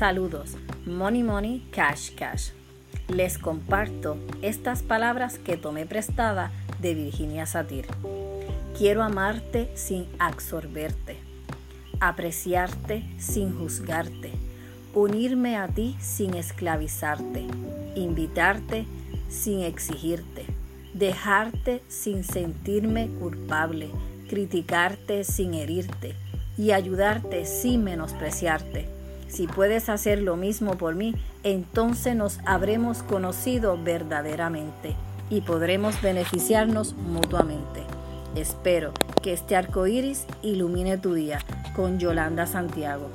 Saludos, Money Money Cash Cash. Les comparto estas palabras que tomé prestada de Virginia Satir. Quiero amarte sin absorberte, apreciarte sin juzgarte, unirme a ti sin esclavizarte, invitarte sin exigirte, dejarte sin sentirme culpable, criticarte sin herirte y ayudarte sin menospreciarte. Si puedes hacer lo mismo por mí, entonces nos habremos conocido verdaderamente y podremos beneficiarnos mutuamente. Espero que este arco iris ilumine tu día con Yolanda Santiago.